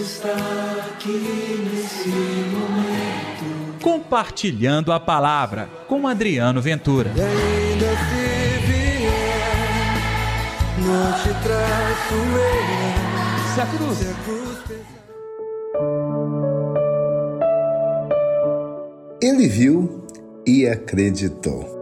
Está aqui nesse momento. Compartilhando a palavra com Adriano Ventura. E ainda se vier, não te traço eu. Se a cruz. Se a cruz pesar. Ele viu e acreditou.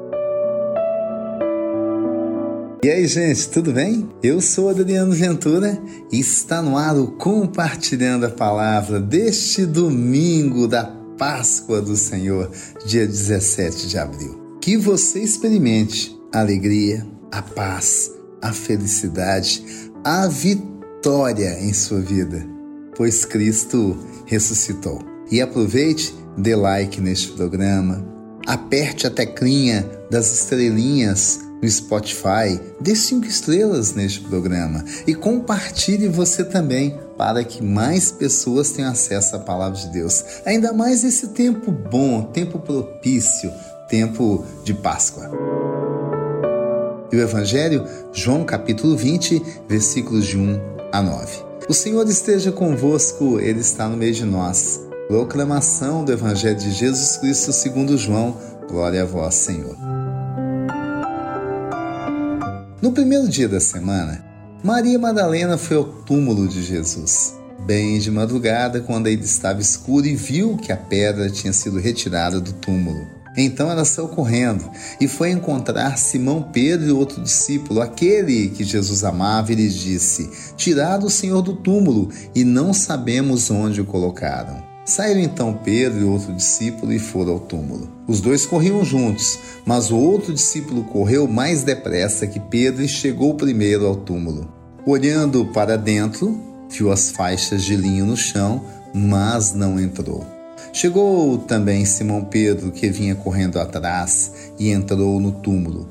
E aí, gente, tudo bem? Eu sou Adriano Ventura e está no ar o Compartilhando a Palavra deste domingo da Páscoa do Senhor, dia 17 de abril. Que você experimente a alegria, a paz, a felicidade, a vitória em sua vida, pois Cristo ressuscitou. E aproveite, dê like neste programa, aperte a teclinha das estrelinhas no Spotify, dê cinco estrelas neste programa e compartilhe você também para que mais pessoas tenham acesso à palavra de Deus. Ainda mais esse tempo bom, tempo propício, tempo de Páscoa. E o Evangelho, João capítulo 20, versículos de 1 a 9. O Senhor esteja convosco, Ele está no meio de nós. Proclamação do Evangelho de Jesus Cristo segundo João. Glória a vós, Senhor. No primeiro dia da semana, Maria Madalena foi ao túmulo de Jesus, bem de madrugada, quando ele estava escuro e viu que a pedra tinha sido retirada do túmulo. Então ela saiu correndo e foi encontrar Simão Pedro e outro discípulo, aquele que Jesus amava, e lhes disse: Tirado o Senhor do túmulo e não sabemos onde o colocaram. Saíram então Pedro e outro discípulo e foram ao túmulo. Os dois corriam juntos, mas o outro discípulo correu mais depressa que Pedro e chegou primeiro ao túmulo. Olhando para dentro, viu as faixas de linho no chão, mas não entrou. Chegou também Simão Pedro, que vinha correndo atrás, e entrou no túmulo.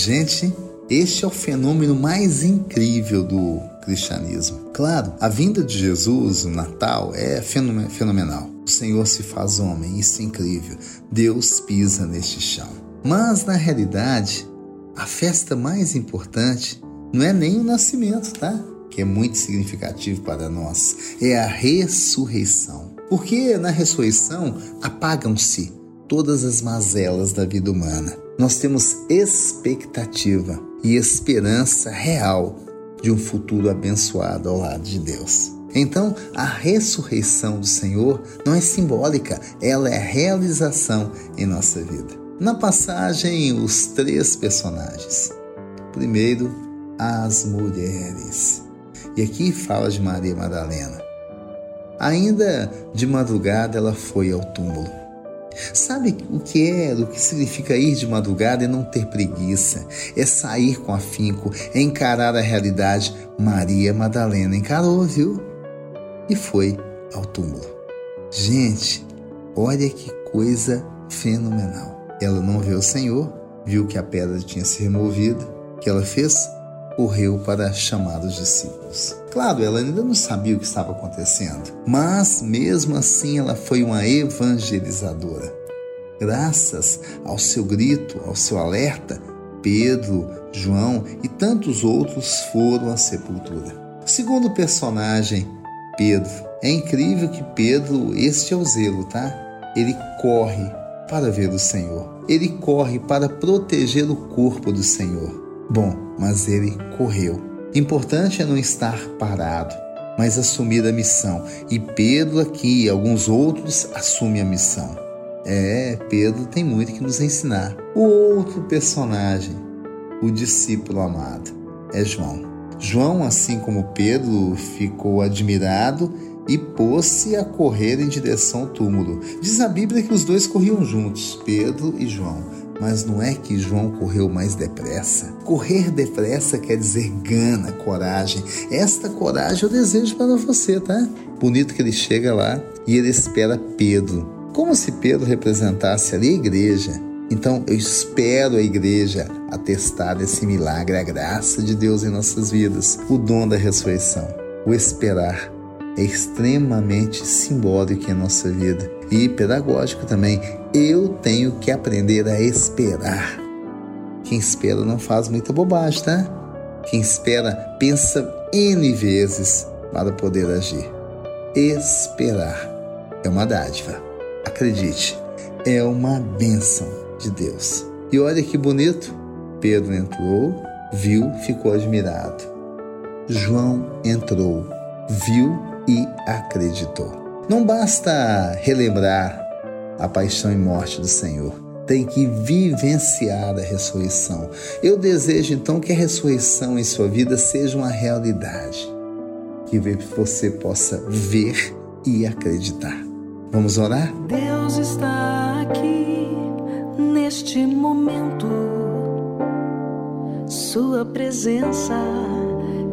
Gente, este é o fenômeno mais incrível do cristianismo. Claro, a vinda de Jesus, o Natal, é fenomenal. O Senhor se faz homem, isso é incrível. Deus pisa neste chão. Mas, na realidade, a festa mais importante não é nem o nascimento, tá? Que é muito significativo para nós. É a ressurreição. Porque na ressurreição apagam-se todas as mazelas da vida humana. Nós temos expectativa e esperança real de um futuro abençoado ao lado de Deus. Então, a ressurreição do Senhor não é simbólica, ela é realização em nossa vida. Na passagem, os três personagens. Primeiro, as mulheres. E aqui fala de Maria Madalena. Ainda de madrugada, ela foi ao túmulo. Sabe o que é, o que significa ir de madrugada e não ter preguiça? É sair com afinco, é encarar a realidade. Maria Madalena encarou, viu? E foi ao túmulo. Gente, olha que coisa fenomenal. Ela não viu o Senhor, viu que a pedra tinha se removido. O que ela fez? Correu para chamar os discípulos. Claro, ela ainda não sabia o que estava acontecendo, mas mesmo assim ela foi uma evangelizadora. Graças ao seu grito, ao seu alerta, Pedro, João e tantos outros foram à sepultura. Segundo personagem, Pedro. É incrível que Pedro, este é o zelo, tá? Ele corre para ver o Senhor. Ele corre para proteger o corpo do Senhor. Bom, mas ele correu. Importante é não estar parado, mas assumir a missão. E Pedro aqui e alguns outros assumem a missão. É, Pedro tem muito que nos ensinar. O outro personagem, o discípulo amado, é João. João, assim como Pedro, ficou admirado e pôs-se a correr em direção ao túmulo. Diz a Bíblia que os dois corriam juntos, Pedro e João. Mas não é que João correu mais depressa. Correr depressa quer dizer gana, coragem. Esta coragem eu desejo para você, tá? Bonito que ele chega lá e ele espera Pedro. Como se Pedro representasse ali a igreja. Então eu espero a igreja atestar esse milagre, a graça de Deus em nossas vidas, o dom da ressurreição. O esperar é extremamente simbólico em nossa vida e pedagógico também. Eu tenho que aprender a esperar. Quem espera não faz muita bobagem, tá? Quem espera pensa N vezes para poder agir. Esperar é uma dádiva. Acredite, é uma bênção de Deus. E olha que bonito. Pedro entrou, viu, ficou admirado. João entrou, viu e acreditou. Não basta relembrar a paixão e morte do Senhor, tem que vivenciar a ressurreição. Eu desejo então que a ressurreição em sua vida seja uma realidade, que você possa ver e acreditar. Vamos orar? Deus está aqui neste momento. Sua presença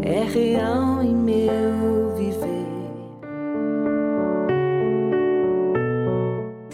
é real em meu viver.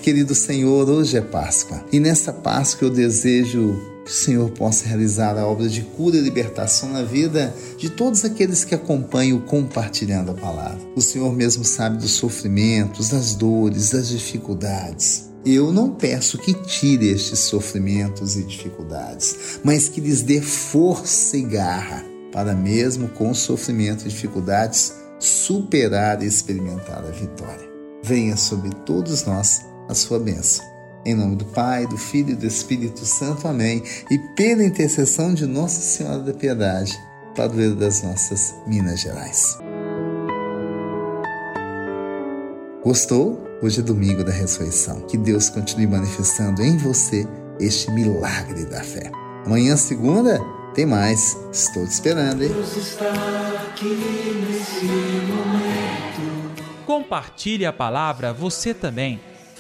Querido Senhor, hoje é Páscoa e nessa Páscoa eu desejo que o Senhor possa realizar a obra de cura e libertação na vida de todos aqueles que acompanham compartilhando a palavra. O Senhor mesmo sabe dos sofrimentos, das dores, das dificuldades. Eu não peço que tire estes sofrimentos e dificuldades, mas que lhes dê força e garra para, mesmo com sofrimento e dificuldades, superar e experimentar a vitória. Venha sobre todos nós a sua bênção. Em nome do Pai, do Filho e do Espírito Santo. Amém. E pela intercessão de Nossa Senhora da Piedade, padroeira das nossas Minas Gerais. Gostou? Hoje é domingo da ressurreição. Que Deus continue manifestando em você este milagre da fé. Amanhã, segunda, tem mais. Estou te esperando, hein? Deus está aqui nesse momento. Compartilhe a palavra você também.